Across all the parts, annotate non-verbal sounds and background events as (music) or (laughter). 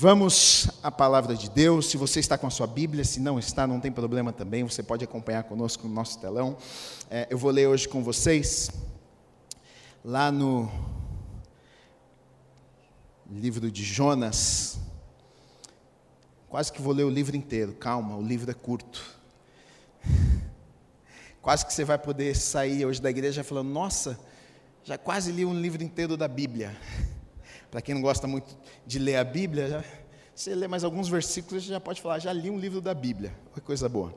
Vamos à palavra de Deus. Se você está com a sua Bíblia, se não está, não tem problema também. Você pode acompanhar conosco no nosso telão. É, eu vou ler hoje com vocês, lá no livro de Jonas. Quase que vou ler o livro inteiro. Calma, o livro é curto. (laughs) Quase que você vai poder sair hoje da igreja falando: Nossa, já quase li um livro inteiro da Bíblia. (laughs) Para quem não gosta muito de ler a Bíblia, já, você lê mais alguns versículos, você já pode falar, já li um livro da Bíblia. Que coisa boa.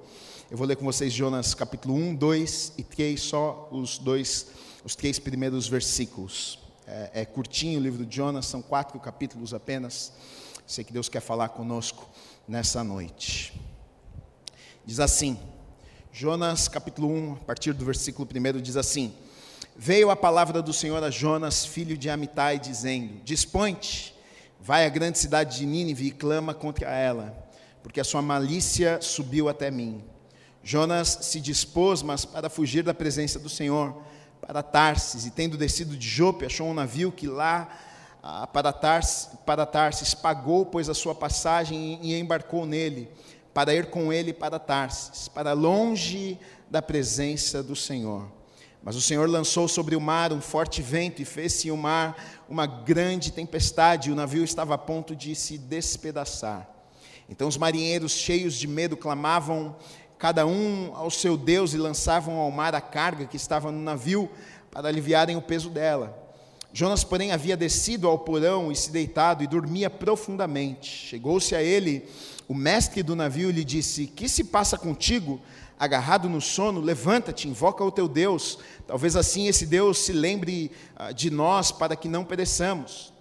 Eu vou ler com vocês Jonas capítulo 1, 2 e 3, só os dois, os três primeiros versículos. É, é curtinho o livro de Jonas, são quatro capítulos apenas. Sei que Deus quer falar conosco nessa noite. Diz assim, Jonas capítulo 1, a partir do versículo 1, diz assim: veio a palavra do Senhor a Jonas, filho de Amitai, dizendo: Dispõe-te, vai à grande cidade de Nínive e clama contra ela, porque a sua malícia subiu até mim. Jonas se dispôs, mas para fugir da presença do Senhor, para Tarsis, e tendo descido de Jope, achou um navio que lá ah, para, Tarsis, para Tarsis pagou, pois, a sua passagem e embarcou nele, para ir com ele para Tarsis, para longe da presença do Senhor. Mas o Senhor lançou sobre o mar um forte vento e fez-se o mar uma grande tempestade, e o navio estava a ponto de se despedaçar. Então os marinheiros, cheios de medo, clamavam cada um ao seu Deus e lançavam ao mar a carga que estava no navio para aliviarem o peso dela. Jonas, porém, havia descido ao porão e se deitado e dormia profundamente. Chegou-se a ele o mestre do navio e lhe disse: Que se passa contigo? Agarrado no sono, levanta-te, invoca o teu Deus. Talvez assim esse Deus se lembre ah, de nós para que não pereçamos.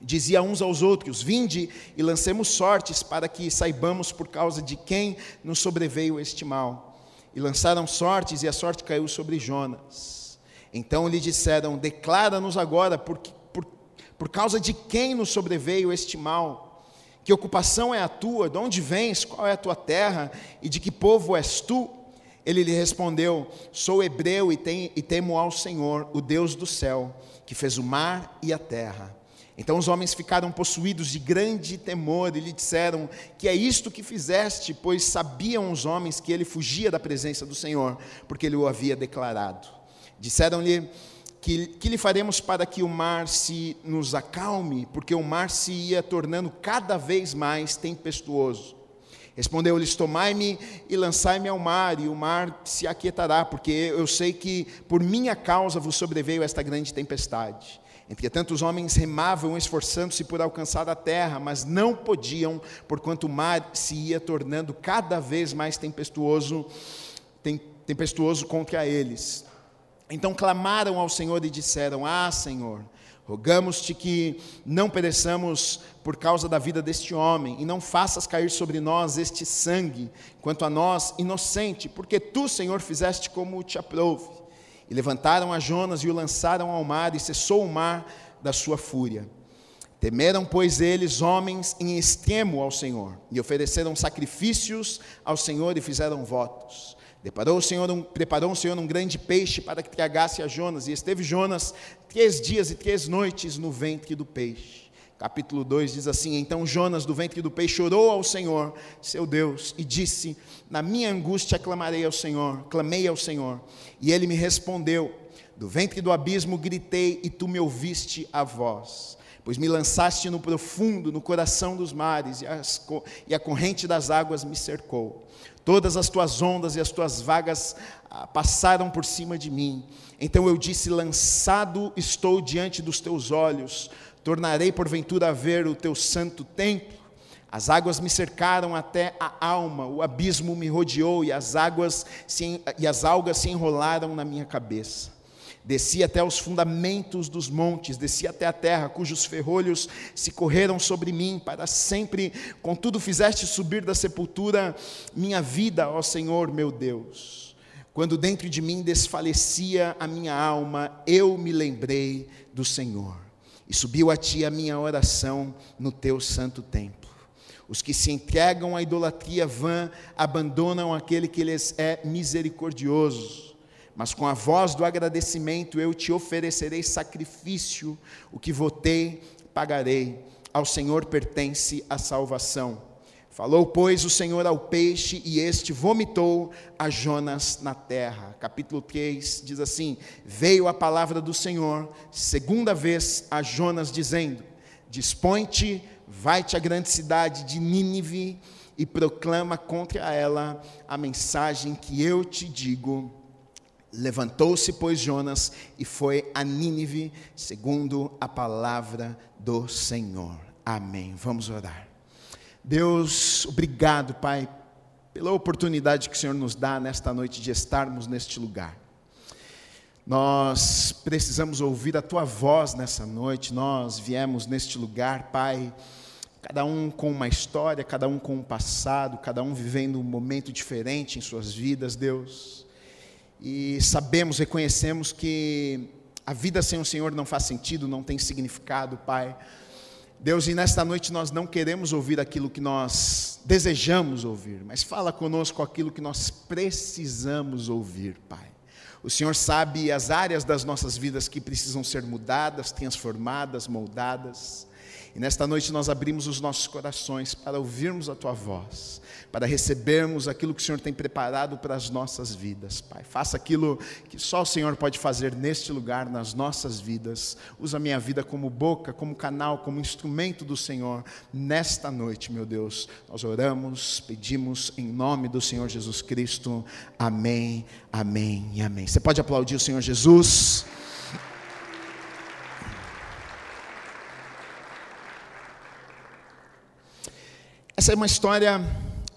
Dizia uns aos outros: Vinde e lancemos sortes para que saibamos por causa de quem nos sobreveio este mal. E lançaram sortes, e a sorte caiu sobre Jonas. Então lhe disseram: Declara-nos agora por, por, por causa de quem nos sobreveio este mal. Que ocupação é a tua? De onde vens? Qual é a tua terra? E de que povo és tu? Ele lhe respondeu: Sou hebreu e, e temo ao Senhor, o Deus do céu, que fez o mar e a terra. Então os homens ficaram possuídos de grande temor e lhe disseram: Que é isto que fizeste? Pois sabiam os homens que ele fugia da presença do Senhor, porque ele o havia declarado. Disseram-lhe: que, que lhe faremos para que o mar se nos acalme? Porque o mar se ia tornando cada vez mais tempestuoso. Respondeu-lhes: Tomai-me e lançai-me ao mar, e o mar se aquietará, porque eu sei que por minha causa vos sobreveio esta grande tempestade. Entretanto, os homens remavam, esforçando-se por alcançar a terra, mas não podiam, porquanto o mar se ia tornando cada vez mais tempestuoso, tempestuoso contra eles. Então clamaram ao Senhor e disseram: Ah, Senhor, Rogamos-te que não pereçamos por causa da vida deste homem, e não faças cair sobre nós este sangue, quanto a nós, inocente, porque tu, Senhor, fizeste como te aprouve. E levantaram a Jonas e o lançaram ao mar, e cessou o mar da sua fúria. Temeram, pois, eles, homens, em extremo ao Senhor, e ofereceram sacrifícios ao Senhor e fizeram votos. Preparou o, Senhor um, preparou o Senhor um grande peixe para que tragasse a Jonas, e esteve Jonas três dias e três noites no ventre do peixe. Capítulo 2 diz assim: Então Jonas, do ventre do peixe, orou ao Senhor, seu Deus, e disse: Na minha angústia clamarei ao Senhor, clamei ao Senhor, e ele me respondeu: Do ventre do abismo gritei, e tu me ouviste a voz. Pois me lançaste no profundo, no coração dos mares, e, as, e a corrente das águas me cercou. Todas as tuas ondas e as tuas vagas ah, passaram por cima de mim. Então eu disse: Lançado estou diante dos teus olhos, tornarei porventura a ver o teu santo templo. As águas me cercaram até a alma, o abismo me rodeou e as águas se, e as algas se enrolaram na minha cabeça. Desci até os fundamentos dos montes, desci até a terra, cujos ferrolhos se correram sobre mim para sempre. Contudo, fizeste subir da sepultura minha vida, ó Senhor meu Deus. Quando dentro de mim desfalecia a minha alma, eu me lembrei do Senhor. E subiu a ti a minha oração no teu santo templo. Os que se entregam à idolatria vã abandonam aquele que lhes é misericordioso mas com a voz do agradecimento eu te oferecerei sacrifício, o que votei, pagarei. ao Senhor pertence a salvação. Falou, pois, o Senhor ao peixe, e este vomitou a Jonas na terra. Capítulo 3 diz assim: Veio a palavra do Senhor, segunda vez a Jonas, dizendo: Dispõe-te, vai-te à grande cidade de Nínive e proclama contra ela a mensagem que eu te digo. Levantou-se, pois, Jonas e foi a Nínive, segundo a palavra do Senhor. Amém. Vamos orar. Deus, obrigado, Pai, pela oportunidade que o Senhor nos dá nesta noite de estarmos neste lugar. Nós precisamos ouvir a tua voz nessa noite. Nós viemos neste lugar, Pai, cada um com uma história, cada um com um passado, cada um vivendo um momento diferente em suas vidas, Deus. E sabemos, reconhecemos que a vida sem o Senhor não faz sentido, não tem significado, Pai. Deus, e nesta noite nós não queremos ouvir aquilo que nós desejamos ouvir, mas fala conosco aquilo que nós precisamos ouvir, Pai. O Senhor sabe as áreas das nossas vidas que precisam ser mudadas, transformadas, moldadas. E nesta noite nós abrimos os nossos corações para ouvirmos a tua voz, para recebermos aquilo que o Senhor tem preparado para as nossas vidas, Pai. Faça aquilo que só o Senhor pode fazer neste lugar, nas nossas vidas. Usa a minha vida como boca, como canal, como instrumento do Senhor nesta noite, meu Deus. Nós oramos, pedimos em nome do Senhor Jesus Cristo. Amém, amém e amém. Você pode aplaudir o Senhor Jesus? Essa é uma história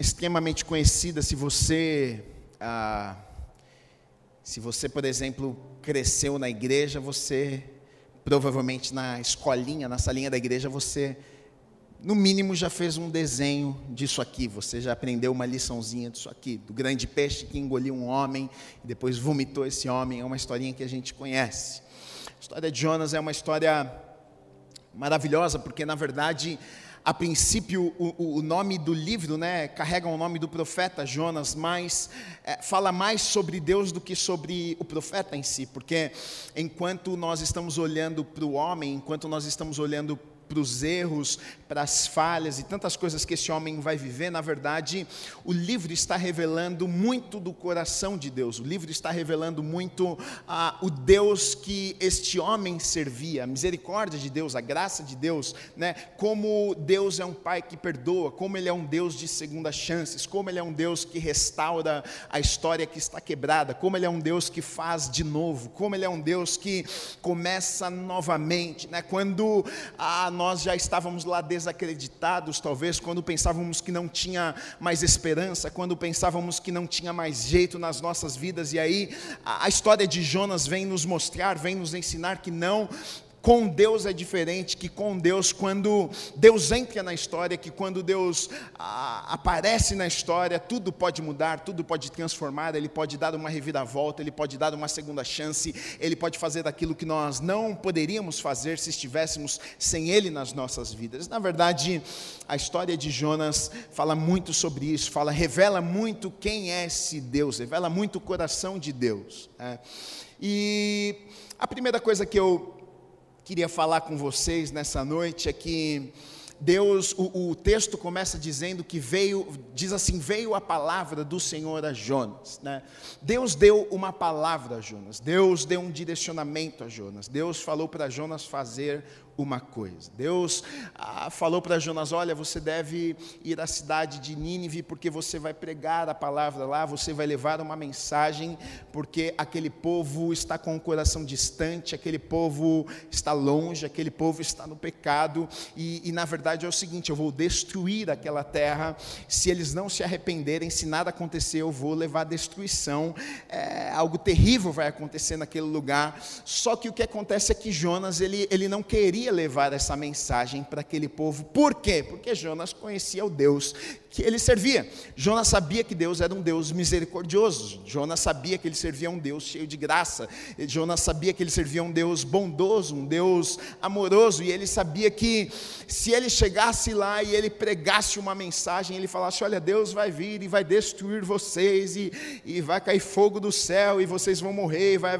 extremamente conhecida. Se você, ah, se você, por exemplo, cresceu na igreja, você provavelmente na escolinha, na salinha da igreja, você no mínimo já fez um desenho disso aqui. Você já aprendeu uma liçãozinha disso aqui, do grande peixe que engoliu um homem e depois vomitou esse homem. É uma historinha que a gente conhece. A história de Jonas é uma história maravilhosa porque na verdade a princípio, o, o, nome do livro né, carrega o nome do profeta Jonas, mas é, fala mais sobre Deus do que sobre o profeta em si, porque enquanto nós estamos olhando para o homem, enquanto nós estamos olhando para os erros, para as falhas e tantas coisas que esse homem vai viver, na verdade, o livro está revelando muito do coração de Deus, o livro está revelando muito ah, o Deus que este homem servia, a misericórdia de Deus, a graça de Deus, né? como Deus é um pai que perdoa, como ele é um Deus de segunda chances, como ele é um Deus que restaura a história que está quebrada, como ele é um Deus que faz de novo, como ele é um Deus que começa novamente, né? quando a nós já estávamos lá desacreditados, talvez, quando pensávamos que não tinha mais esperança, quando pensávamos que não tinha mais jeito nas nossas vidas, e aí a, história de Jonas vem nos mostrar, vem nos ensinar que não, com Deus é diferente, que com Deus, quando Deus entra na história, que quando Deus ah, aparece na história, tudo pode mudar, tudo pode transformar, Ele pode dar uma reviravolta, Ele pode dar uma segunda chance, Ele pode fazer aquilo que nós não poderíamos fazer se estivéssemos sem Ele nas nossas vidas. Na verdade, a história de Jonas fala muito sobre isso, fala, revela muito quem é esse Deus, revela muito o coração de Deus. Né? E a primeira coisa que eu queria falar com vocês nessa noite é que Deus, o, o, texto começa dizendo que veio, diz assim: veio a palavra do Senhor a Jonas. Né? Deus deu uma palavra a Jonas, Deus deu um direcionamento a Jonas, Deus falou para Jonas fazer uma coisa. Deus ah, falou para Jonas: Olha, você deve ir à cidade de Nínive, porque você vai pregar a palavra lá, você vai levar uma mensagem, porque aquele povo está com o coração distante, aquele povo está longe, aquele povo está no pecado, e, e na verdade é o seguinte: eu vou destruir aquela terra, se eles não se arrependerem, se nada acontecer, eu vou levar destruição, é, algo terrível vai acontecer naquele lugar. Só que o que acontece é que Jonas, ele, ele não queria levar essa mensagem para aquele povo. Por quê? Porque Jonas conhecia o Deus que ele servia. Jonas sabia que Deus era um Deus misericordioso. Jonas sabia que ele servia um Deus cheio de graça. Jonas sabia que ele servia um Deus bondoso, um Deus amoroso. E ele sabia que se ele chegasse lá e ele pregasse uma mensagem, ele falasse: Olha, Deus vai vir e vai destruir vocês, e, e vai cair fogo do céu, e vocês vão morrer. vai.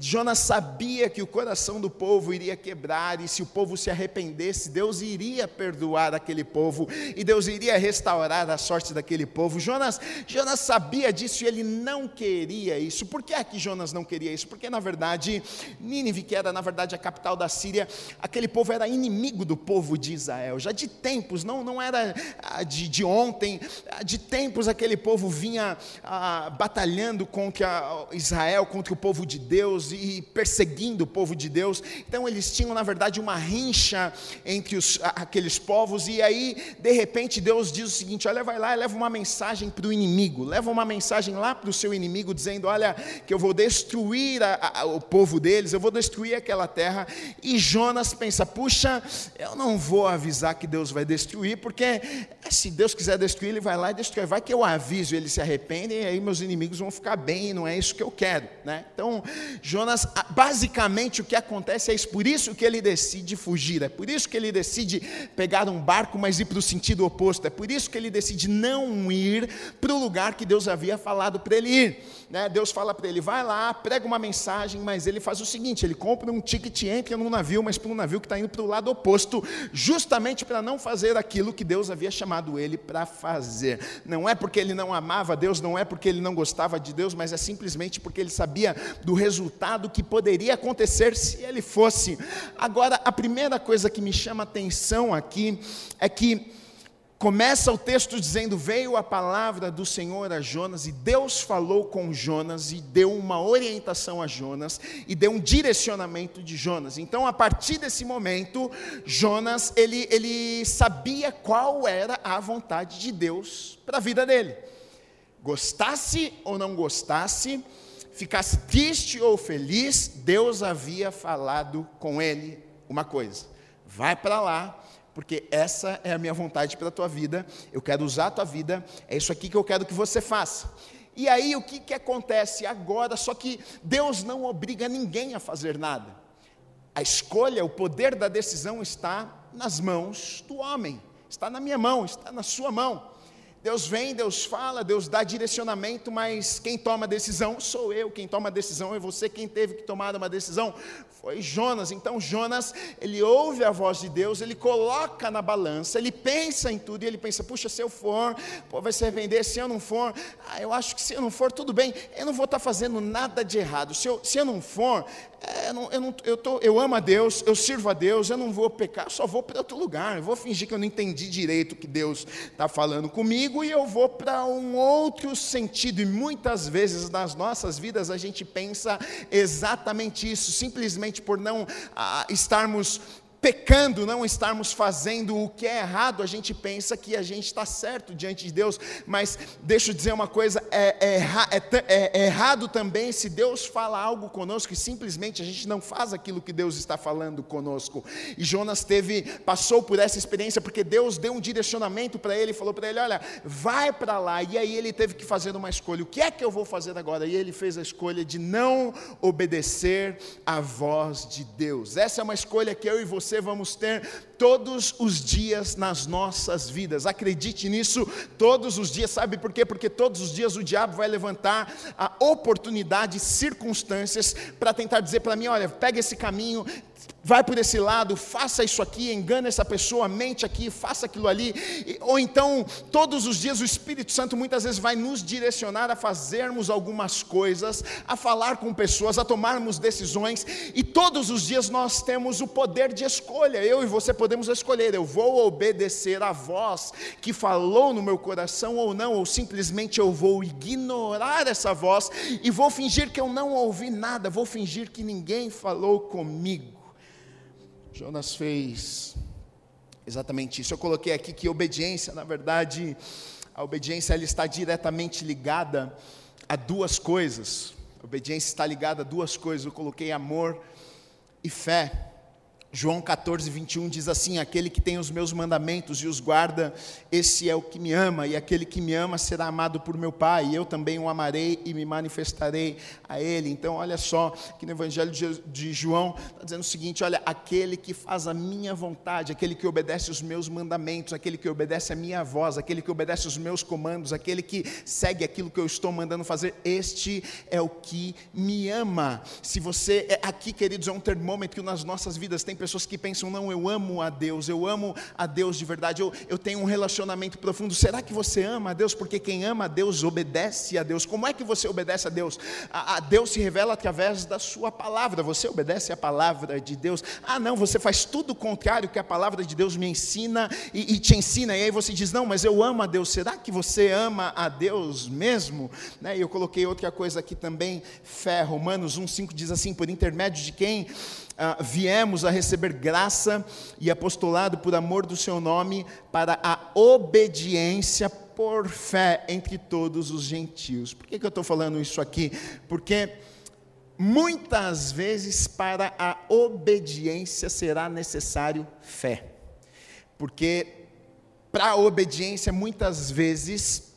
Jonas sabia que o coração do povo iria quebrar, e se o povo se arrependesse, Deus iria perdoar aquele povo e Deus iria restaurar a sorte daquele povo. Jonas, Jonas sabia disso e ele não queria isso. Por que é que Jonas não queria isso? Porque na verdade, Nínive, que era na verdade a capital da Síria, aquele povo era inimigo do povo de Israel. Já de tempos, não, não era ah, de, de ontem, ah, de tempos aquele povo vinha ah, batalhando contra Israel, contra o povo de Deus e perseguindo o povo de Deus. Então eles tinham na verdade uma rincha entre os, aqueles povos e aí de repente Deus diz o seguinte: olha, vai lá e leva uma mensagem para o inimigo, leva uma mensagem lá para o seu inimigo dizendo, olha, que eu vou destruir a, a, o povo deles, eu vou destruir aquela terra. E Jonas pensa, puxa, eu não vou avisar que Deus vai destruir, porque eh, se Deus quiser destruir, Ele vai lá e destrói. Vai que eu aviso, eles se arrependem, e aí meus inimigos vão ficar bem, não é isso que eu quero. Né? Então, Jonas, basicamente o que acontece é isso, por isso que ele decide fugir, é por isso que ele decide pegar um barco, mas ir para o sentido oposto, é por isso que ele decide não ir para o lugar que Deus havia falado para ele ir. Né? Deus fala para ele, vai lá, prega uma mensagem, mas ele faz o seguinte: ele compra um ticket, entra num navio, mas para um navio que está indo para o lado oposto, justamente para não fazer aquilo que Deus havia chamado ele para fazer. Não é porque ele não amava Deus, não é porque ele não gostava de Deus, mas é simplesmente porque ele sabia do resultado que poderia acontecer se ele fosse. Agora, a primeira coisa que me chama atenção aqui é que Começa o texto dizendo: Veio a palavra do Senhor a Jonas, e Deus falou com Jonas, e deu uma orientação a Jonas, e deu um direcionamento de Jonas. Então, a partir desse momento, Jonas, ele, ele sabia qual era a vontade de Deus para a vida dele. Gostasse ou não gostasse, ficasse triste ou feliz, Deus havia falado com ele uma coisa: vai para lá porque essa é a minha vontade pela tua vida, eu quero usar a tua vida, é isso aqui que eu quero que você faça. E aí o que, que acontece agora? Só que Deus não obriga ninguém a fazer nada. A escolha, o poder da decisão está nas mãos do homem, está na minha mão, está na sua mão. Deus vem, Deus fala, Deus dá direcionamento, mas quem toma a decisão sou eu, quem toma a decisão é você, quem teve que tomar uma decisão foi Jonas. Então Jonas, ele ouve a voz de Deus, ele coloca na balança, ele pensa em tudo e ele pensa: puxa, se eu for, pô, vai se arrepender, se eu não for, ah, eu acho que se eu não for, tudo bem, eu não vou estar fazendo nada de errado. Se eu, se eu não for, é, eu, não, eu, não, eu, tô, eu amo a Deus, eu sirvo a Deus, eu não vou pecar, só vou para outro lugar, eu vou fingir que eu não entendi direito o que Deus está falando comigo e eu vou para um outro sentido. E muitas vezes nas nossas vidas a gente pensa exatamente isso, simplesmente por não ah, estarmos pecando, não estarmos fazendo o que é errado, a gente pensa que a gente está certo diante de Deus, mas deixa eu dizer uma coisa: é, é, é, é, errado também se Deus fala algo conosco e simplesmente a gente não faz aquilo que Deus está falando conosco. E Jonas teve, passou por essa experiência porque Deus deu um direcionamento para ele, falou para ele: olha, vai para lá. E aí ele teve que fazer uma escolha: o que é que eu vou fazer agora? E ele fez a escolha de não obedecer à voz de Deus. Essa é uma escolha que eu e você você vamos ter todos os dias nas nossas vidas. Acredite nisso todos os dias. Sabe por quê? Porque todos os dias o diabo vai levantar a oportunidade, circunstâncias para tentar dizer para mim, olha, pega esse caminho, vai por esse lado, faça isso aqui, engana essa pessoa, mente aqui, faça aquilo ali. Ou então, todos os dias o Espírito Santo muitas vezes vai nos direcionar a fazermos algumas coisas, a falar com pessoas, a tomarmos decisões, e todos os dias nós temos o poder de escolha. Eu e você podemos escolher, eu vou obedecer a voz que falou no meu coração ou não, ou simplesmente eu vou ignorar essa voz e vou fingir que eu não ouvi nada, vou fingir que ninguém falou comigo. Jonas fez exatamente isso. Eu coloquei aqui que obediência, na verdade, a obediência ela está diretamente ligada a duas coisas. A obediência está ligada a duas coisas. Eu coloquei amor e fé. João 14, 21 diz assim: Aquele que tem os meus mandamentos e os guarda, esse é o que me ama, e aquele que me ama será amado por meu Pai, e eu também o amarei e me manifestarei a ele. Então, olha só, que no Evangelho de João está dizendo o seguinte: olha, aquele que faz a minha vontade, aquele que obedece os meus mandamentos, aquele que obedece a minha voz, aquele que obedece os meus comandos, aquele que segue aquilo que eu estou mandando fazer, este é o que me ama. Se você, é, aqui, queridos, é um termômetro que nas nossas vidas tem pessoas que pensam, não, eu amo a Deus, eu amo a Deus de verdade, eu, eu tenho um relacionamento profundo. Será que você ama a Deus? Porque quem ama a Deus obedece a Deus. Como é que você obedece a Deus? A, a Deus se revela através da sua palavra. Você obedece a palavra de Deus. Ah, não, você faz tudo o contrário que a palavra de Deus me ensina e, e te ensina. E aí você diz, não, mas eu amo a Deus. Será que você ama a Deus mesmo? Né? E eu coloquei outra coisa aqui também, fé. Romanos 1,5 diz assim: por intermédio de quem ah, viemos a receber graça e apostolado por amor do seu nome para a obediência por fé entre todos os gentios. Por que, que eu estou falando isso aqui? Porque muitas vezes para a obediência será necessário fé. Porque para a obediência, muitas vezes,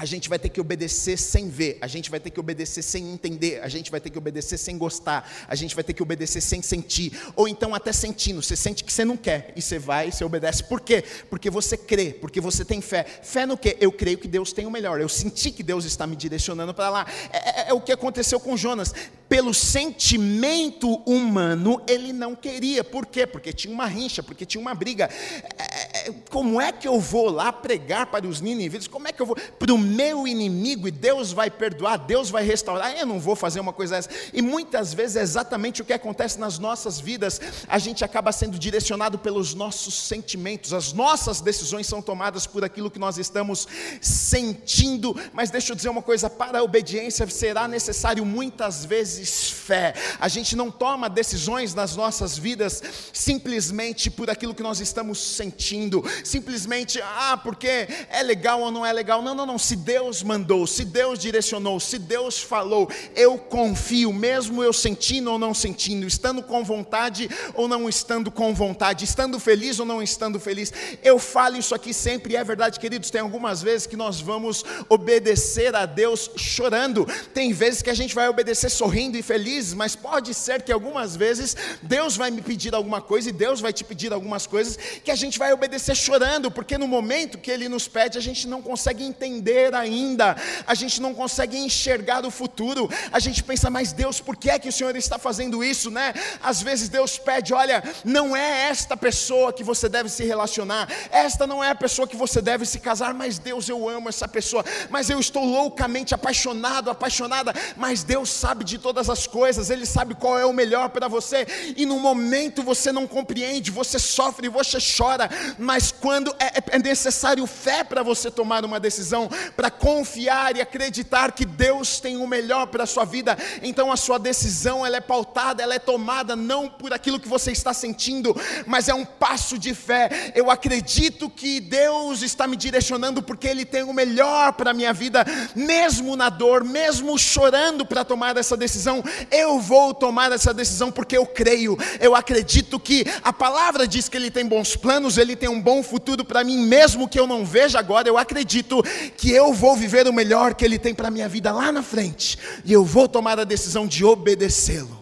a gente vai ter que obedecer sem ver, a gente vai ter que obedecer sem entender, a gente vai ter que obedecer sem gostar, a gente vai ter que obedecer sem sentir, ou então até sentindo, você sente que você não quer, e você vai e você obedece. Por quê? Porque você crê, porque você tem fé. Fé no quê? Eu creio que Deus tem o melhor, eu senti que Deus está me direcionando para lá. É, é, é o que aconteceu com Jonas. Pelo sentimento humano, ele não queria. Por quê? Porque tinha uma rincha, porque tinha uma briga. É, é como é que eu vou lá pregar para os ninivitas? Como é que eu vou para o meu inimigo e Deus vai perdoar, Deus vai restaurar. Eu não vou fazer uma coisa dessa. E muitas vezes é exatamente o que acontece nas nossas vidas. A gente acaba sendo direcionado pelos nossos sentimentos. As nossas decisões são tomadas por aquilo que nós estamos sentindo. Mas deixa eu dizer uma coisa: para a obediência será necessário muitas vezes fé. A gente não toma decisões nas nossas vidas simplesmente por aquilo que nós estamos sentindo, simplesmente, ah, porque é legal ou não é legal. Não, não, não. Se Deus mandou, se Deus direcionou, se Deus falou, eu confio, mesmo eu sentindo ou não sentindo, estando com vontade ou não estando com vontade, estando feliz ou não estando feliz. Eu falo isso aqui sempre, e é verdade, queridos. Tem algumas vezes que nós vamos obedecer a Deus chorando, tem vezes que a gente vai obedecer sorrindo e feliz, mas pode ser que algumas vezes Deus vai me pedir alguma coisa e Deus vai te pedir algumas coisas que a gente vai obedecer chorando, porque no momento que Ele nos pede, a gente não consegue entender ainda, a gente não consegue enxergar o futuro, a gente pensa, mas Deus, por que é que o Senhor está fazendo isso, né? Às vezes Deus pede, olha, não é esta pessoa que você deve se relacionar, esta não é a pessoa que você deve se casar, mas Deus, eu amo essa pessoa, mas eu estou loucamente apaixonado, apaixonada, mas Deus sabe de todas as coisas, Ele sabe qual é o melhor para você, e no momento você não compreende, você sofre, você chora, mas quando é, é necessário fé para você tomar uma decisão, para confiar e acreditar que Deus tem o melhor para a sua vida. Então a sua decisão ela é pautada, ela é tomada não por aquilo que você está sentindo, mas é um passo de fé. Eu acredito que Deus está me direcionando porque Ele tem o melhor para a minha vida, mesmo na dor, mesmo chorando para tomar essa decisão. Eu vou tomar essa decisão porque eu creio, eu acredito que a palavra diz que Ele tem bons planos, Ele tem um bom futuro para mim, mesmo que eu não veja agora. Eu acredito que eu vou viver o melhor que Ele tem para a minha vida lá na frente, e eu vou tomar a decisão de obedecê-lo.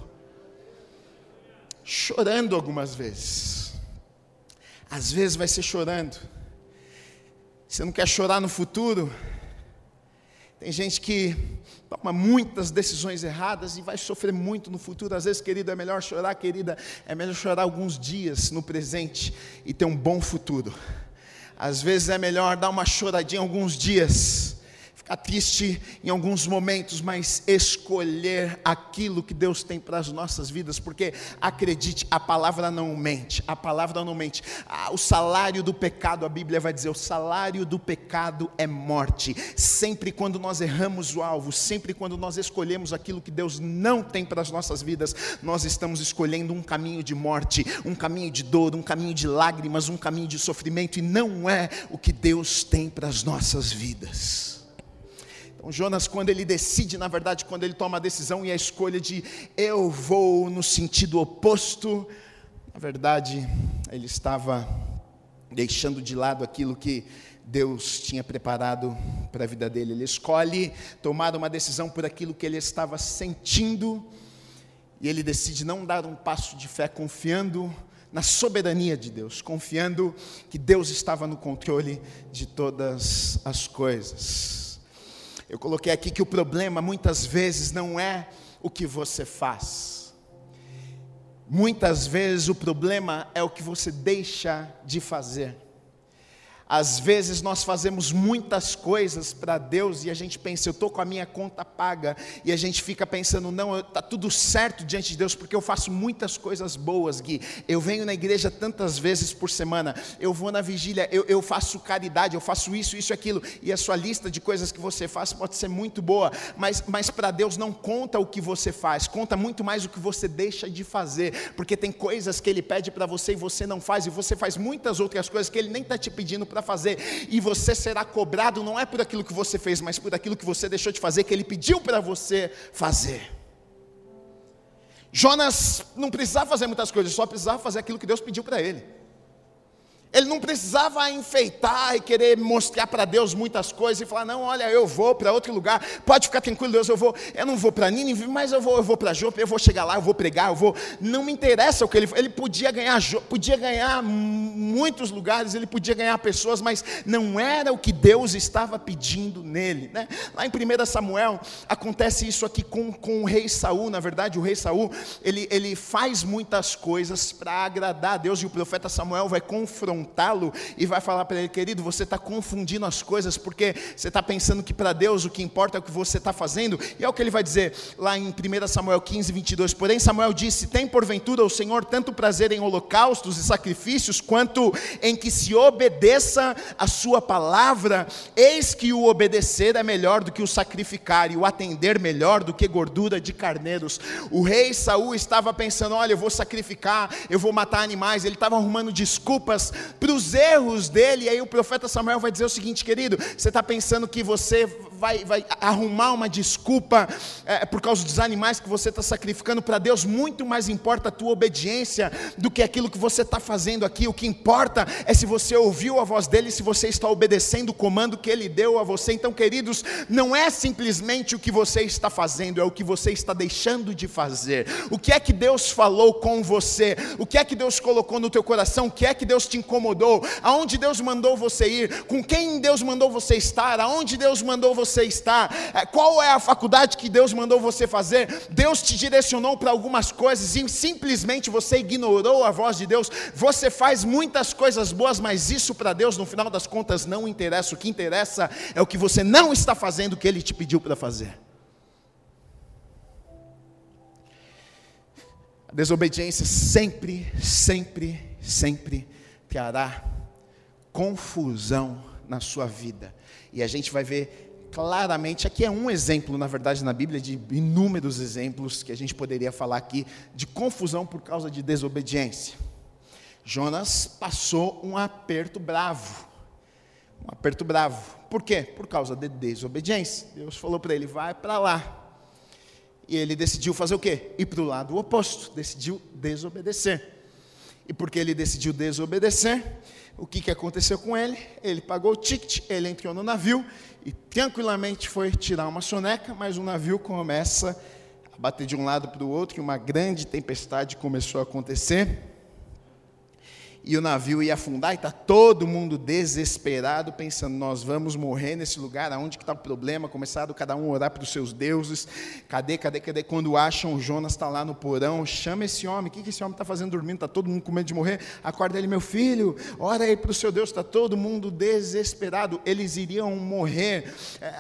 Chorando algumas vezes, às vezes vai ser chorando, você não quer chorar no futuro, tem gente que toma muitas decisões erradas e vai sofrer muito no futuro. Às vezes, querido, é melhor chorar, querida, é melhor chorar alguns dias no presente e ter um bom futuro. Às vezes é melhor dar uma choradinha alguns dias ficar triste em alguns momentos, mas escolher aquilo que Deus tem para as nossas vidas, porque acredite, a palavra não mente, a palavra não mente. Ah, o salário do pecado, a Bíblia vai dizer, o salário do pecado é morte. Sempre quando nós erramos o alvo, sempre quando nós escolhemos aquilo que Deus não tem para as nossas vidas, nós estamos escolhendo um caminho de morte, um caminho de dor, um caminho de lágrimas, um caminho de sofrimento, e não é o que Deus tem para as nossas vidas. Então, Jonas, quando ele decide, na verdade, quando ele toma a decisão e a escolha de eu vou no sentido oposto, na verdade, ele estava deixando de lado aquilo que Deus tinha preparado para a vida dele. Ele escolhe tomar uma decisão por aquilo que ele estava sentindo, e ele decide não dar um passo de fé confiando na soberania de Deus, confiando que Deus estava no controle de todas as coisas. Eu coloquei aqui que o problema muitas vezes não é o que você faz. Muitas vezes o problema é o que você deixa de fazer. Às vezes nós fazemos muitas coisas para Deus e a gente pensa, eu estou com a minha conta paga, e a gente fica pensando, não, está tudo certo diante de Deus, porque eu faço muitas coisas boas, Gui. Eu venho na igreja tantas vezes por semana, eu vou na vigília, eu, eu faço caridade, eu faço isso, isso e aquilo, e a sua lista de coisas que você faz pode ser muito boa, mas, mas para Deus não conta o que você faz, conta muito mais o que você deixa de fazer, porque tem coisas que Ele pede para você e você não faz, e você faz muitas outras coisas que Ele nem está te pedindo para para fazer, e você será cobrado não é por aquilo que você fez, mas por aquilo que você deixou de fazer, que ele pediu para você fazer. Jonas não precisava fazer muitas coisas, só precisava fazer aquilo que Deus pediu para ele. Ele não precisava enfeitar e querer mostrar para Deus muitas coisas e falar: não, olha, eu vou para outro lugar, pode ficar tranquilo, Deus, eu vou, eu não vou para Nínive, mas eu vou, eu vou para Jope, eu vou chegar lá, eu vou pregar, eu vou. Não me interessa o que ele ele podia ganhar, podia ganhar muitos lugares, ele podia ganhar pessoas, mas não era o que Deus estava pedindo nele. Né? Lá em 1 Samuel acontece isso aqui com, com o rei Saul, na verdade, o rei Saul ele, ele faz muitas coisas para agradar a Deus, e o profeta Samuel vai confrontar confrontá-lo e vai falar para ele, querido, você está confundindo as coisas porque você está pensando que para Deus o que importa é o que você está fazendo, e é o que ele vai dizer lá em 1 Samuel 15, 22. Porém, Samuel disse: Tem porventura o Senhor tanto prazer em holocaustos e sacrifícios, quanto em que se obedeça a sua palavra, eis que o obedecer é melhor do que o sacrificar, e o atender melhor do que gordura de carneiros. O rei Saul estava pensando: olha, eu vou sacrificar, eu vou matar animais, ele estava arrumando desculpas para os erros dele. E aí o profeta Samuel vai dizer o seguinte, querido: você está pensando que você vai, vai arrumar uma desculpa é, por causa dos animais que você está sacrificando para Deus? Muito mais importa a tua obediência do que aquilo que você está fazendo aqui. O que importa é se você ouviu a voz dele, se você está obedecendo o comando que ele deu a você. Então, queridos, não é simplesmente o que você está fazendo, é o que você está deixando de fazer. O que é que Deus falou com você? O que é que Deus colocou no teu coração? O que é que Deus te incomodou, aonde Deus mandou você ir, com quem Deus mandou você estar, aonde Deus mandou você estar, é, qual é a faculdade que Deus mandou você fazer. Deus te direcionou para algumas coisas e simplesmente você ignorou a voz de Deus. Você faz muitas coisas boas, mas isso para Deus, no final das contas, não interessa. O que interessa é o que você não está fazendo o que Ele te pediu para fazer. A desobediência sempre, sempre, sempre trará confusão na sua vida. E a gente vai ver claramente, aqui é um exemplo, na verdade, na Bíblia, de inúmeros exemplos que a gente poderia falar aqui de confusão por causa de desobediência. Jonas passou um aperto bravo. Um aperto bravo. Por quê? Por causa de desobediência. Deus falou para ele: vai para lá. E ele decidiu fazer o quê? Ir para o lado oposto, decidiu desobedecer. E porque ele decidiu desobedecer, o que, que aconteceu com ele? Ele pagou o ticket, ele entrou no navio e tranquilamente foi tirar uma soneca, mas o navio começa a bater de um lado para o outro e uma grande tempestade começou a acontecer e o navio ia afundar e está todo mundo desesperado, pensando, nós vamos morrer nesse lugar, aonde que está o problema? Começaram cada um a orar para os seus deuses, cadê, cadê, cadê? Quando acham, Jonas está lá no porão, chama esse homem, o que, que esse homem está fazendo dormindo? Está todo mundo com medo de morrer? Acorda ele, meu filho, ora aí para o seu Deus, está todo mundo desesperado, eles iriam morrer, é,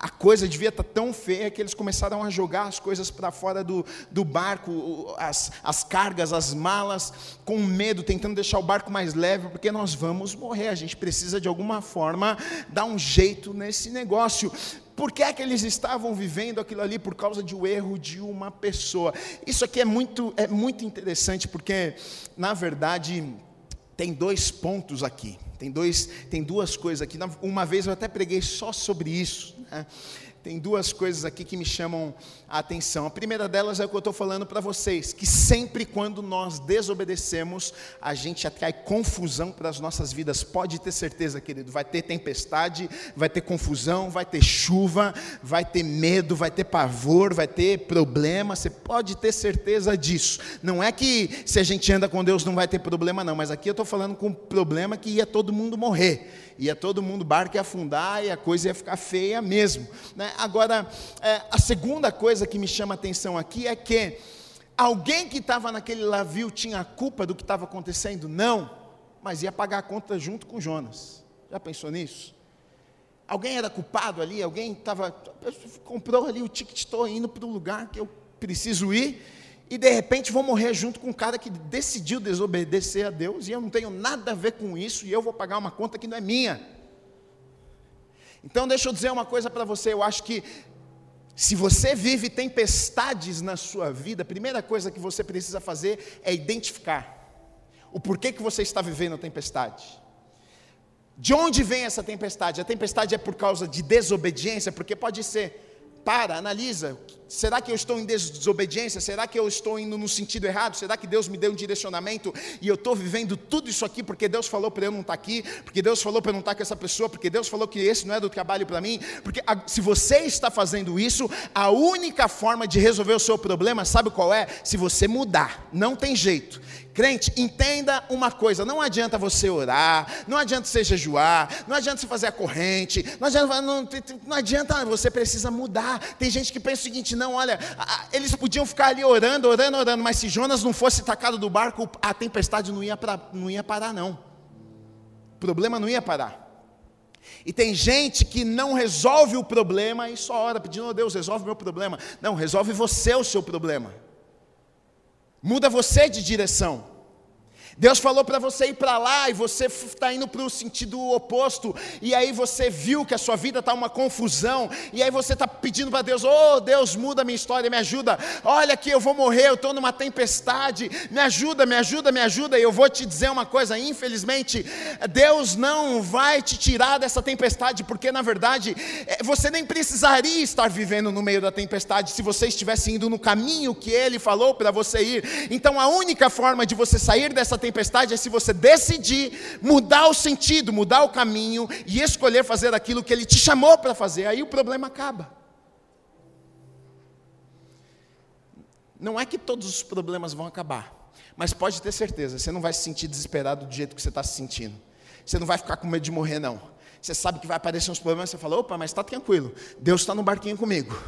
a coisa devia estar tá tão feia que eles começaram a jogar as coisas para fora do, do barco, as, as cargas, as malas, com medo, tentando deixar deixar o barco mais leve, porque nós vamos morrer. A gente precisa, de alguma forma, dar um jeito nesse negócio. Por que é que eles estavam vivendo aquilo ali? Por causa de um erro de uma pessoa. Isso aqui é muito, é muito interessante, porque, na verdade, tem dois pontos aqui. Tem, dois, tem duas coisas aqui. Uma vez eu até preguei só sobre isso. Né? tem duas coisas aqui que me chamam a atenção. A primeira delas é o que eu estou falando para vocês: que sempre quando nós desobedecemos, a gente atrai confusão para as nossas vidas. Pode ter certeza, querido, vai ter tempestade, vai ter confusão, vai ter chuva, vai ter medo, vai ter pavor, vai ter problema. Você pode ter certeza disso. Não é que se a gente anda com Deus não vai ter problema, não, mas aqui eu estou falando com um problema que ia todo mundo morrer ia todo mundo, barco ia afundar e a coisa ia ficar feia mesmo. Né? Agora, é, a segunda coisa que me chama a atenção aqui é que Alguém que estava naquele navio tinha a culpa do que estava acontecendo? Não, mas ia pagar a conta junto com Jonas. Já pensou nisso? Alguém era culpado ali? Alguém estava. comprou ali o ticket, estou indo para o lugar que eu preciso ir, e de repente vou morrer junto com um cara que decidiu desobedecer a Deus, e eu não tenho nada a ver com isso, e eu vou pagar uma conta que não é minha. Então, deixa eu dizer uma coisa para você, eu acho que se você vive tempestades na sua vida, a primeira coisa que você precisa fazer é identificar o porquê que você está vivendo a tempestade. De onde vem essa tempestade? A tempestade é por causa de desobediência, porque pode ser para, analisa. Será que eu estou em desobediência? Será que eu estou indo no sentido errado? Será que Deus me deu um direcionamento e eu estou vivendo tudo isso aqui porque Deus falou para eu não estar aqui? Porque Deus falou para eu não estar com essa pessoa? Porque Deus falou que esse não é do trabalho para mim? Porque se você está fazendo isso, a única forma de resolver o seu problema, sabe qual é? Se você mudar, não tem jeito. Crente, entenda uma coisa: não adianta você orar, não adianta você jejuar, não adianta você fazer a corrente, não adianta, não, não adianta, você precisa mudar. Tem gente que pensa o seguinte: não, olha, eles podiam ficar ali orando, orando, orando, mas se Jonas não fosse tacado do barco, a tempestade não ia, pra, não ia parar, não. O problema não ia parar. E tem gente que não resolve o problema e só ora pedindo, oh Deus, resolve o meu problema. Não, resolve você o seu problema. Muda você de direção. Deus falou para você ir para lá e você está indo para o sentido oposto, e aí você viu que a sua vida está uma confusão, e aí você está pedindo para Deus: Oh Deus, muda minha história, me ajuda. Olha que eu vou morrer, eu estou numa tempestade, me ajuda, me ajuda, me ajuda. E eu vou te dizer uma coisa: infelizmente, Deus não vai te tirar dessa tempestade, porque na verdade é, você nem precisaria estar vivendo no meio da tempestade se você estivesse indo no caminho que Ele falou para você ir. Então a única forma de você sair dessa tempestade, tempestade é se você decidir mudar o sentido, mudar o caminho e escolher fazer aquilo que Ele te chamou para fazer, aí o problema acaba. Não é que todos os problemas vão acabar, mas pode ter certeza, você não vai se sentir desesperado do jeito que você está se sentindo. Você não vai ficar com medo de morrer, não. Você sabe que vai aparecer uns problemas, você fala, opa, mas está tranquilo, Deus está no barquinho comigo.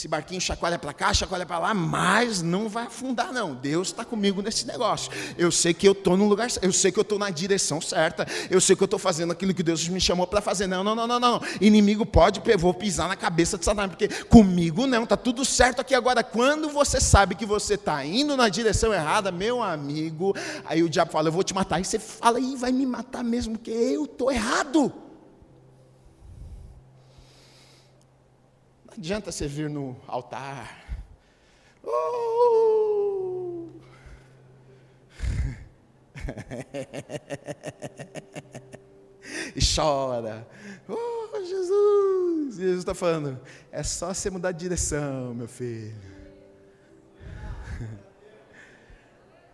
Esse barquinho chacoalha para cá, chacoalha para lá, mas não vai afundar, não. Deus está comigo nesse negócio. Eu sei que eu estou no lugar eu sei que eu estou na direção certa, eu sei que eu estou fazendo aquilo que Deus me chamou para fazer. Não, não, não, não, não. Inimigo pode, eu vou pisar na cabeça de Satanás, porque comigo não, está tudo certo aqui agora. Quando você sabe que você está indo na direção errada, meu amigo, aí o diabo fala, eu vou te matar. E você fala, e vai me matar mesmo, porque eu estou errado. Não adianta você vir no altar. Uh! (laughs) e chora. Oh, Jesus! E Jesus está falando: é só você mudar de direção, meu filho. (laughs)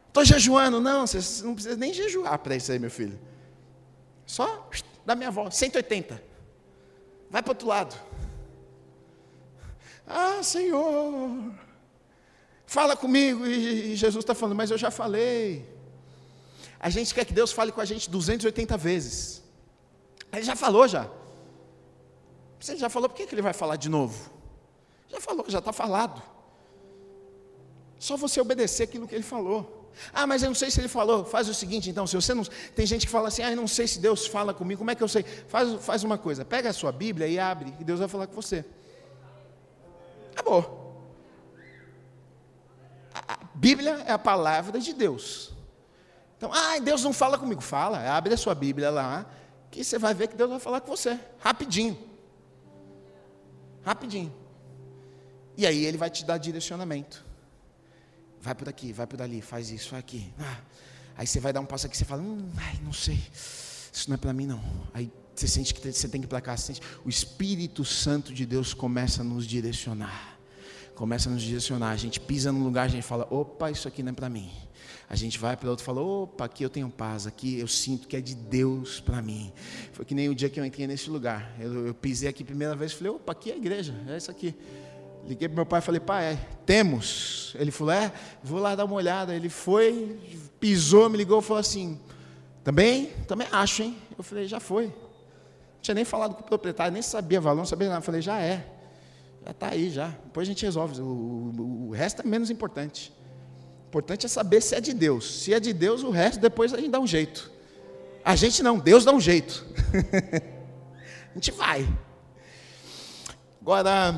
Estou jejuando. Não, você não precisa nem jejuar para isso aí, meu filho. Só dá minha volta, 180. Vai para o outro lado. Ah, Senhor, fala comigo. E Jesus está falando, mas eu já falei. A gente quer que Deus fale com a gente 280 vezes. Ele já falou já. Você já falou, por que, que ele vai falar de novo? Já falou, já está falado. Só você obedecer aquilo que ele falou. Ah, mas eu não sei se ele falou. Faz o seguinte, então, se você não. Tem gente que fala assim, ah, eu não sei se Deus fala comigo, como é que eu sei? Faz, faz uma coisa, pega a sua Bíblia e abre, e Deus vai falar com você. Acabou. A Bíblia é a palavra de Deus. Então, ah, Deus não fala comigo. Fala, abre a sua Bíblia lá, que você vai ver que Deus vai falar com você. Rapidinho. Rapidinho. E aí ele vai te dar direcionamento. Vai por aqui, vai por ali, faz isso, vai aqui. Ah, aí você vai dar um passo aqui, você fala, hum, ai, não sei, isso não é para mim não. Aí você sente que você tem que ir para cá, sente, o Espírito Santo de Deus começa a nos direcionar. Começa a nos direcionar. A gente pisa num lugar, a gente fala: opa, isso aqui não é para mim. A gente vai para outro e fala: opa, aqui eu tenho paz, aqui eu sinto que é de Deus para mim. Foi que nem o dia que eu entrei nesse lugar. Eu, eu pisei aqui a primeira vez e falei: opa, aqui é a igreja, é isso aqui. Liguei para meu pai e falei: pai, é, temos. Ele falou: é, vou lá dar uma olhada. Ele foi, pisou, me ligou e falou assim: também? Também acho, hein? Eu falei: já foi tinha nem falado com o proprietário, nem sabia valor, não sabia nada. Eu falei, já é. Já está aí, já. Depois a gente resolve. O, o, o, resto é menos importante. importante é saber se é de Deus. Se é de Deus, o resto depois a gente dá um jeito. A gente não, Deus dá um jeito. (laughs) a gente vai. Agora,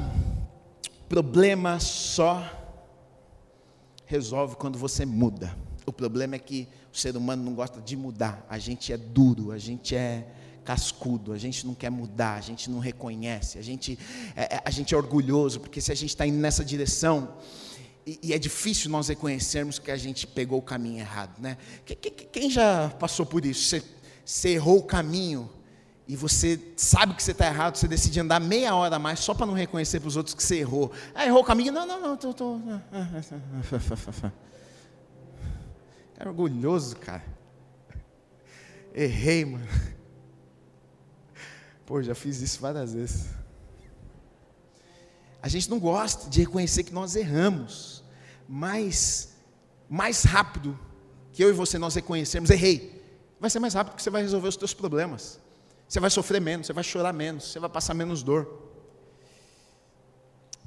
problema só resolve quando você muda. O problema é que o ser humano não gosta de mudar. A gente é duro, a gente é cascudo, a gente não quer mudar, a gente não reconhece, a gente é, é a gente é orgulhoso, porque se a gente está indo nessa direção, e, e, é difícil nós reconhecermos que a gente pegou o caminho errado, né? Quem já passou por isso? Você, você errou o caminho e você sabe que você está errado, você decide andar meia hora a mais só para não reconhecer para os outros que você errou. Ah, errou o caminho? Não, não, não, estou. Tô... É (laughs) orgulhoso, cara. Errei, mano. Pô, já fiz isso várias vezes. A gente não gosta de reconhecer que nós erramos, mas mais rápido que eu e você nós reconhecermos, errei, vai ser mais rápido que você vai resolver os seus problemas. Você vai sofrer menos, você vai chorar menos, você vai passar menos dor.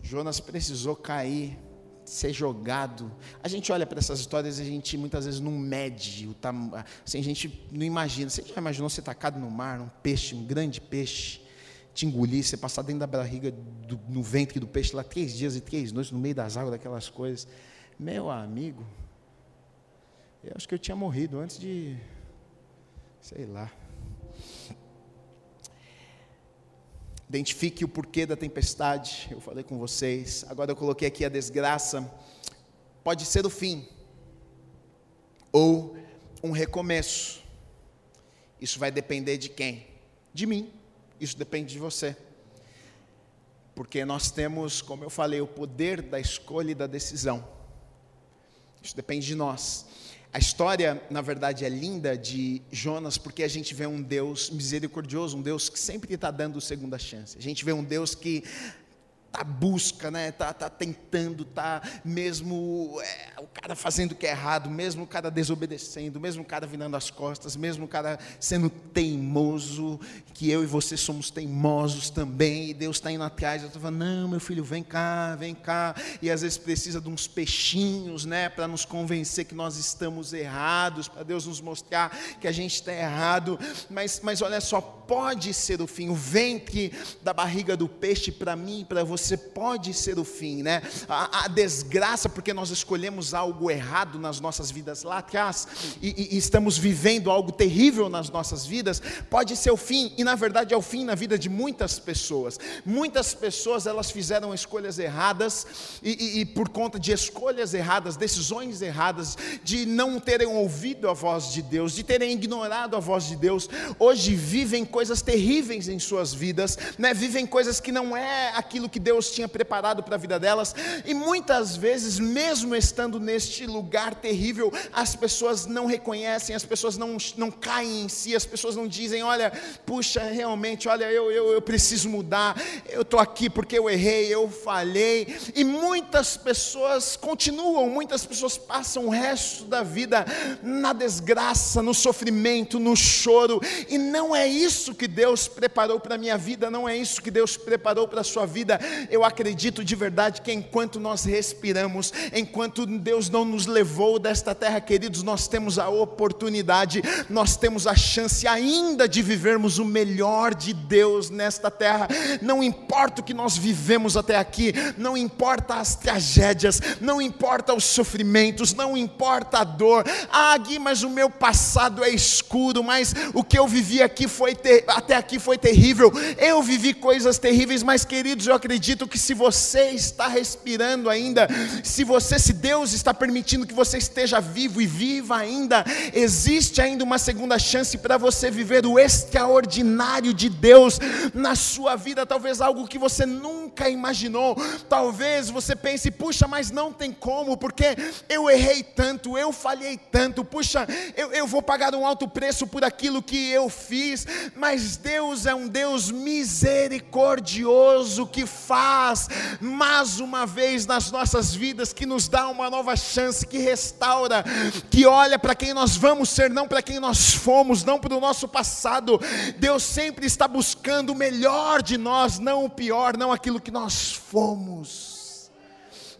Jonas precisou cair ser jogado. A gente olha para essas histórias e a gente muitas vezes não mede o tamanho. Assim, a gente não imagina. Você já imaginou ser tacado no mar, um peixe, um grande peixe, te engolir, você passar dentro da barriga, do, no ventre do peixe lá três dias e três noites, no meio das águas, daquelas coisas. Meu amigo, eu acho que eu tinha morrido antes de. Sei lá. Identifique o porquê da tempestade, eu falei com vocês. Agora eu coloquei aqui a desgraça. Pode ser o fim, ou um recomeço. Isso vai depender de quem? De mim. Isso depende de você. Porque nós temos, como eu falei, o poder da escolha e da decisão. Isso depende de nós. A história, na verdade, é linda de Jonas, porque a gente vê um Deus misericordioso, um Deus que sempre está dando segunda chance. A gente vê um Deus que tá busca, né? Tá, tá tentando, tá mesmo é, o cara fazendo o que é errado, mesmo o cara desobedecendo, mesmo o cara virando as costas, mesmo o cara sendo teimoso, que eu e você somos teimosos também, e Deus está indo atrás, eu estou falando, não, meu filho, vem cá, vem cá, e às vezes precisa de uns peixinhos, né, para nos convencer que nós estamos errados, para Deus nos mostrar que a gente está errado, mas, mas olha só, pode ser o fim, o ventre da barriga do peixe para mim e para você você pode ser o fim, né? A, a, desgraça, porque nós escolhemos algo errado nas nossas vidas lá atrás e, e, estamos vivendo algo terrível nas nossas vidas, pode ser o fim, e na verdade é o fim na vida de muitas pessoas. Muitas pessoas elas fizeram escolhas erradas e, e por conta de escolhas erradas, decisões erradas, de não terem ouvido a voz de Deus, de terem ignorado a voz de Deus, hoje vivem coisas terríveis em suas vidas, né? Vivem coisas que não é aquilo que Deus Deus tinha preparado para a vida delas, e muitas vezes, mesmo estando neste lugar terrível, as pessoas não reconhecem, as pessoas não, não caem em si, as pessoas não dizem: Olha, puxa, realmente, olha, eu, eu, eu preciso mudar, eu estou aqui porque eu errei, eu falhei, e muitas pessoas continuam, muitas pessoas passam o resto da vida na desgraça, no sofrimento, no choro, e não é isso que Deus preparou para a minha vida, não é isso que Deus preparou para a sua vida eu acredito de verdade que enquanto nós respiramos, enquanto Deus não nos levou desta terra, queridos, nós temos a oportunidade, nós temos a chance ainda de vivermos o melhor de Deus nesta terra. Não importa o que nós vivemos até aqui, não importa as tragédias, não importa os sofrimentos, não importa a dor. Ah, Gui, mas o meu passado é escuro, mas o que eu vivi aqui foi ter, até aqui foi terrível. Eu vivi coisas terríveis, mas queridos, eu acredito acredito que se você está respirando ainda, se você, se Deus está permitindo que você esteja vivo e viva ainda, existe ainda uma segunda chance para você viver o extraordinário de Deus na sua vida, talvez algo que você nunca imaginou. Talvez você pense, puxa, mas não tem como, porque eu errei tanto, eu falhei tanto, puxa, eu, eu vou pagar um alto preço por aquilo que eu fiz, mas Deus é um Deus misericordioso que faz faz mais uma vez nas nossas vidas, que nos dá uma nova chance, que restaura, que olha para quem nós vamos ser, não para quem nós fomos, não para o nosso passado. Deus sempre está buscando o melhor de nós, não o pior, não aquilo que nós fomos.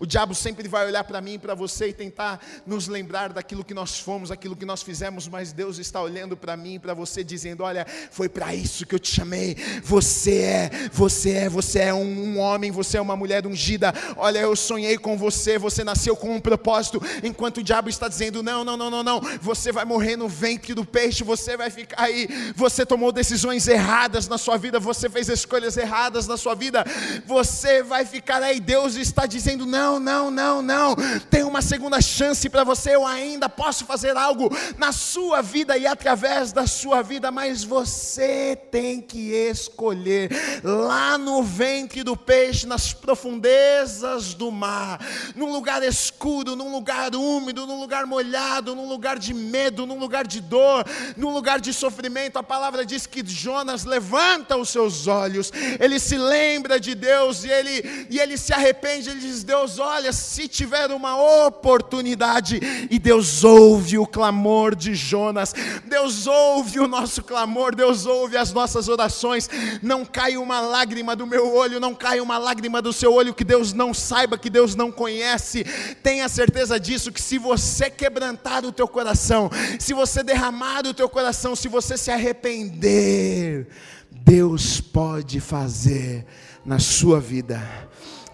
O diabo sempre vai olhar para mim e para você e tentar nos lembrar daquilo que nós fomos, aquilo que nós fizemos, mas Deus está olhando para mim e para você dizendo: "Olha, foi para isso que eu te chamei. Você é, você é, você é um, um homem, você é uma mulher ungida. Olha, eu sonhei com você, você nasceu com um propósito, enquanto o diabo está dizendo: "Não, não, não, não, não. Você vai morrer no ventre do peixe, você vai ficar aí. Você tomou decisões erradas na sua vida, você fez escolhas erradas na sua vida. Você vai ficar aí. Deus está dizendo: "Não, não, não, não. Tem uma segunda chance para você. Eu ainda posso fazer algo na sua vida e através da sua vida, mas você tem que escolher lá no ventre do peixe, nas profundezas do mar, num lugar escuro, num lugar úmido, num lugar molhado, num lugar de medo, num lugar de dor, num lugar de sofrimento. A palavra diz que Jonas levanta os seus olhos, ele se lembra de Deus e ele, e ele se arrepende. Ele diz: Deus, olha, se tiver uma oportunidade, e Deus ouve o clamor de Jonas, Deus ouve o nosso clamor, Deus ouve as nossas orações. Não cai uma lágrima do meu olho, não cai uma lágrima do seu olho que Deus não saiba, que Deus não conhece. Tenha certeza disso, que se você quebrantar o teu coração, se você derramar o teu coração, se você se arrepender, Deus pode fazer na sua vida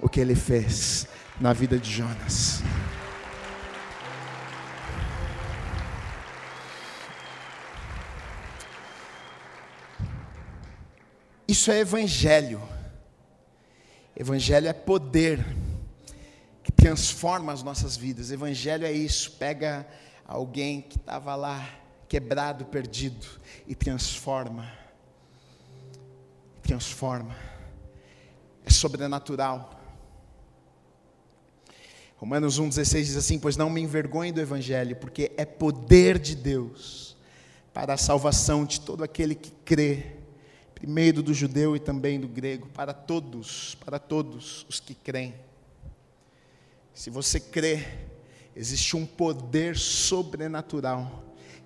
o que ele fez na vida de Jonas. Isso é evangelho. Evangelho é poder que transforma as nossas vidas. Evangelho é isso, pega alguém que estava lá quebrado, perdido e transforma. Transforma. É sobrenatural. Romanos 1,16 diz assim: Pois não me envergonhe do Evangelho, porque é poder de Deus para a salvação de todo aquele que crê primeiro do judeu e também do grego, para todos, para todos os que creem. Se você crê, existe um poder sobrenatural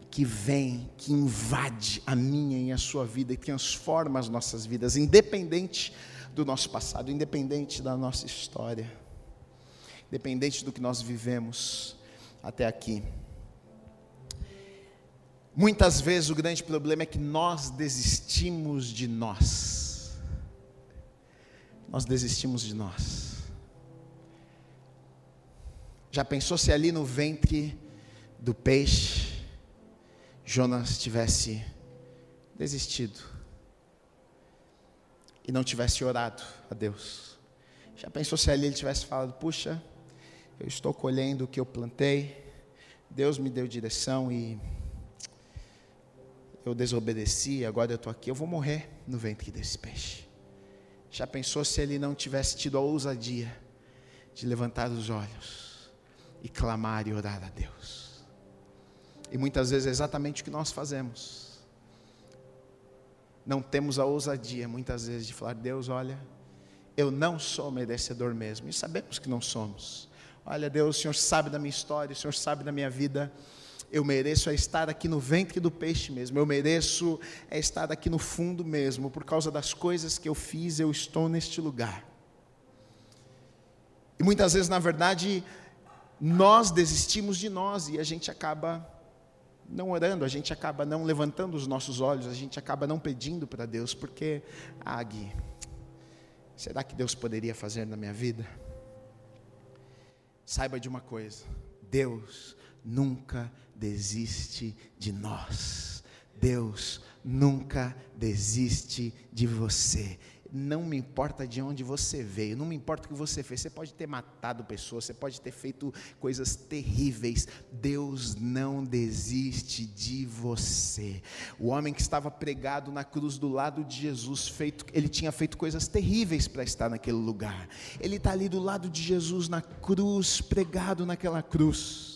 que vem, que invade a minha e a sua vida e transforma as nossas vidas, independente do nosso passado, independente da nossa história, independente do que nós vivemos até aqui. Muitas vezes o grande problema é que nós desistimos de nós. Nós desistimos de nós. Já pensou se ali no ventre do peixe Jonas tivesse desistido e não tivesse orado a Deus? Já pensou se ali ele tivesse falado: Puxa, eu estou colhendo o que eu plantei, Deus me deu direção e eu desobedeci, agora eu estou aqui, eu vou morrer no ventre desse peixe. Já pensou se ele não tivesse tido a ousadia de levantar os olhos e clamar e orar a Deus? E muitas vezes é exatamente o que nós fazemos. Não temos a ousadia, muitas vezes, de falar: Deus, olha, eu não sou merecedor mesmo, e sabemos que não somos. Olha, Deus, o Senhor sabe da minha história, o Senhor sabe da minha vida eu mereço é estar aqui no ventre do peixe mesmo, eu mereço é estar aqui no fundo mesmo, por causa das coisas que eu fiz, eu estou neste lugar. E muitas vezes, na verdade, nós desistimos de nós e a gente acaba não orando, a gente acaba não levantando os nossos olhos, a gente acaba não pedindo para Deus, porque, ah, será que Deus poderia fazer na minha vida? Saiba de uma coisa: Deus nunca desiste de nós. Deus nunca desiste de você. Não me importa de onde você veio, não me importa o que você fez. Você pode ter matado pessoas, você pode ter feito coisas terríveis. Deus não desiste de você. O homem que estava pregado na cruz do lado de Jesus, feito, ele tinha feito coisas terríveis para estar naquele lugar. Ele está ali do lado de Jesus na cruz, pregado naquela cruz.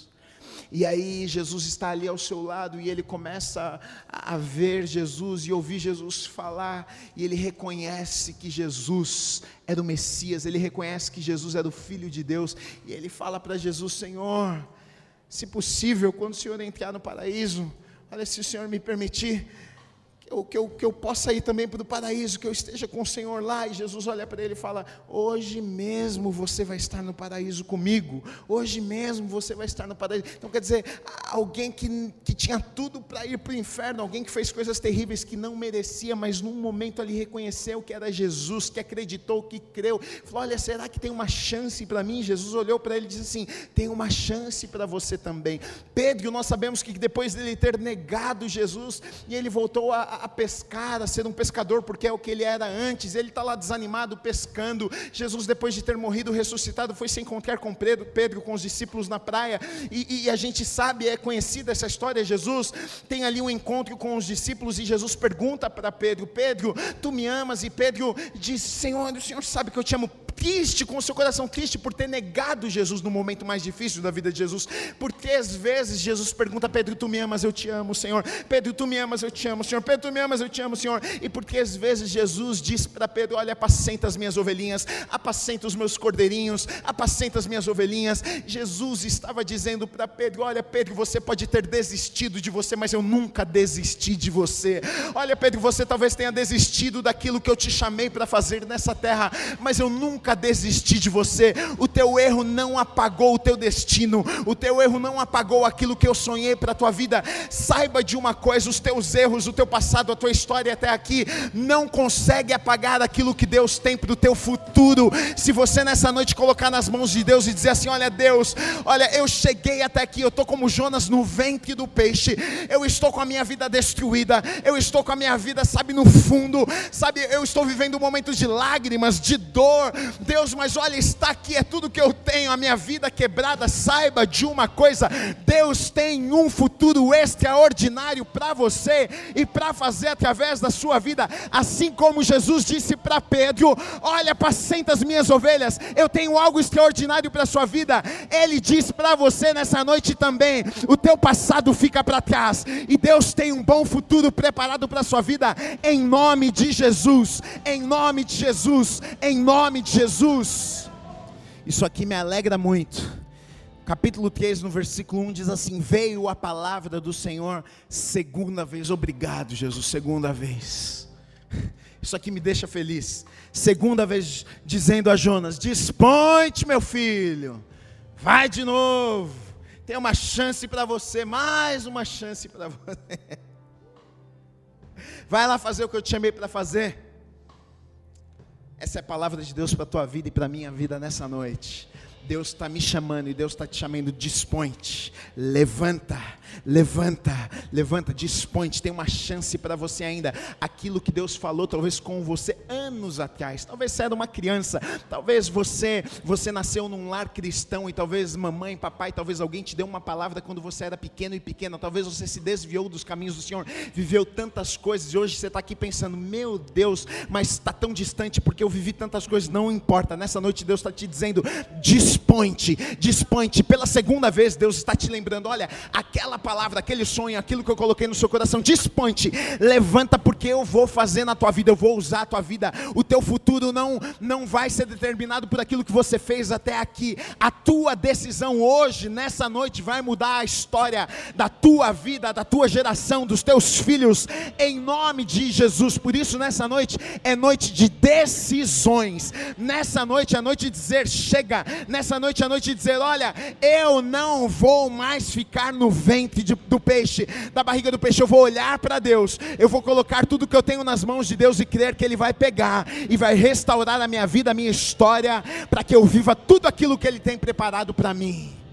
E aí Jesus está ali ao seu lado e ele começa a ver Jesus e ouvir Jesus falar, e ele reconhece que Jesus era o Messias, ele reconhece que Jesus era o Filho de Deus, e ele fala para Jesus: Senhor, se possível, quando o Senhor entrar no paraíso, olha, se o Senhor me permitir, que eu, que eu, que eu possa ir também para o paraíso, que eu esteja com o Senhor lá. E Jesus olha para ele e fala: Hoje mesmo você vai estar no paraíso comigo, hoje mesmo você vai estar no paraíso. Então quer dizer, alguém que, que tinha tudo para ir para o inferno, alguém que fez coisas terríveis que não merecia, mas num momento ali reconheceu que era Jesus, que acreditou, que creu, falou: Olha, será que tem uma chance para mim? Jesus olhou para ele e disse assim: Tem uma chance para você também. Pedro, nós sabemos que depois dele ter negado Jesus, e ele voltou a a, pescar, a ser um pescador, porque é o que ele era antes. Ele está lá desanimado, pescando. Jesus, depois de ter morrido, ressuscitado, foi se encontrar com Pedro, Pedro com os discípulos na praia. E, e a gente sabe, é conhecida essa história. Jesus tem ali um encontro com os discípulos e Jesus pergunta para Pedro: Pedro, tu me amas? E Pedro diz: Senhor, o Senhor sabe que eu te amo triste, com o seu coração triste por ter negado Jesus no momento mais difícil da vida de Jesus. Porque às vezes Jesus pergunta: Pedro, tu me amas, eu te amo, Senhor. Pedro, tu me amas, eu te amo, Senhor. Pedro, tu me amas, eu te amo, Senhor. E porque às vezes Jesus diz para Pedro: Olha, apacenta as minhas ovelhinhas, apacenta os meus cordeirinhos, apacenta as minhas ovelhinhas. Jesus estava dizendo para Pedro: Olha, Pedro, você pode ter desistido de você, mas eu nunca desisti de você. Olha, Pedro, você talvez tenha desistido daquilo que eu te chamei para fazer nessa terra, mas eu nunca nunca desisti de você. O teu erro não apagou o teu destino. O teu erro não apagou aquilo que eu sonhei para a tua vida. Saiba de uma coisa: os teus erros, o teu passado, a tua história até aqui não consegue apagar aquilo que Deus tem para o teu futuro. Se você nessa noite colocar nas mãos de Deus e dizer assim: Olha, Deus, olha, eu cheguei até aqui, eu estou como Jonas no ventre do peixe, eu estou com a minha vida destruída, eu estou com a minha vida, sabe, no fundo, sabe, eu estou vivendo momentos de lágrimas, de dor, Deus, mas olha, está aqui, é tudo que eu tenho, a minha vida quebrada. Saiba de uma coisa: Deus tem um futuro extraordinário para você e para fazer através da sua vida, assim como Jesus disse para Pedro: Olha, apacenta as minhas ovelhas, eu tenho algo extraordinário para a sua vida. Ele diz para você nessa noite também: O teu passado fica para trás e Deus tem um bom futuro preparado para a sua vida, em nome de Jesus, em nome de Jesus, em nome de Jesus. Jesus. Isso aqui me alegra muito. Capítulo 3, no versículo 1 diz assim: Veio a palavra do Senhor segunda vez. Obrigado, Jesus, segunda vez. (laughs) Isso aqui me deixa feliz. Segunda vez dizendo a Jonas: Dispõe-te, meu filho. Vai de novo. Tem uma chance para você, mais uma chance para você. (laughs) Vai lá fazer o que eu te chamei para fazer. Essa é a palavra de Deus para a tua vida e para a minha vida nessa noite. Deus está me chamando e Deus está te chamando, dispõe-te, levanta, levanta, levanta, dispõe-te, tem uma chance para você ainda. Aquilo que Deus falou, talvez com você anos atrás, talvez você era uma criança, talvez você você nasceu num lar cristão e talvez mamãe, papai, talvez alguém te deu uma palavra quando você era pequeno e pequena, talvez você se desviou dos caminhos do Senhor, viveu tantas coisas e hoje você está aqui pensando, meu Deus, mas está tão distante porque eu vivi tantas coisas, não importa. Nessa noite Deus está te dizendo, dispõe dispõe-te, dispõe-te. Pela segunda vez, Deus está te lembrando: olha, aquela palavra, aquele sonho, aquilo que eu coloquei no seu coração, dispõe-te, levanta, porque eu vou fazer na tua vida, eu vou usar a tua vida. O teu futuro não, não vai ser determinado por aquilo que você fez até aqui. A tua decisão hoje, nessa noite, vai mudar a história da tua vida, da tua geração, dos teus filhos, em nome de Jesus. Por isso, nessa noite, é noite de decisões. Nessa noite é noite de dizer: chega. Nessa nessa noite à noite e dizer: Olha, eu não vou mais ficar no ventre de, do peixe, da barriga do peixe, eu vou olhar para Deus, eu vou colocar tudo que eu tenho nas mãos de Deus e crer que Ele vai pegar e vai restaurar a minha vida, a minha história, para que eu viva tudo aquilo que Ele tem preparado para mim.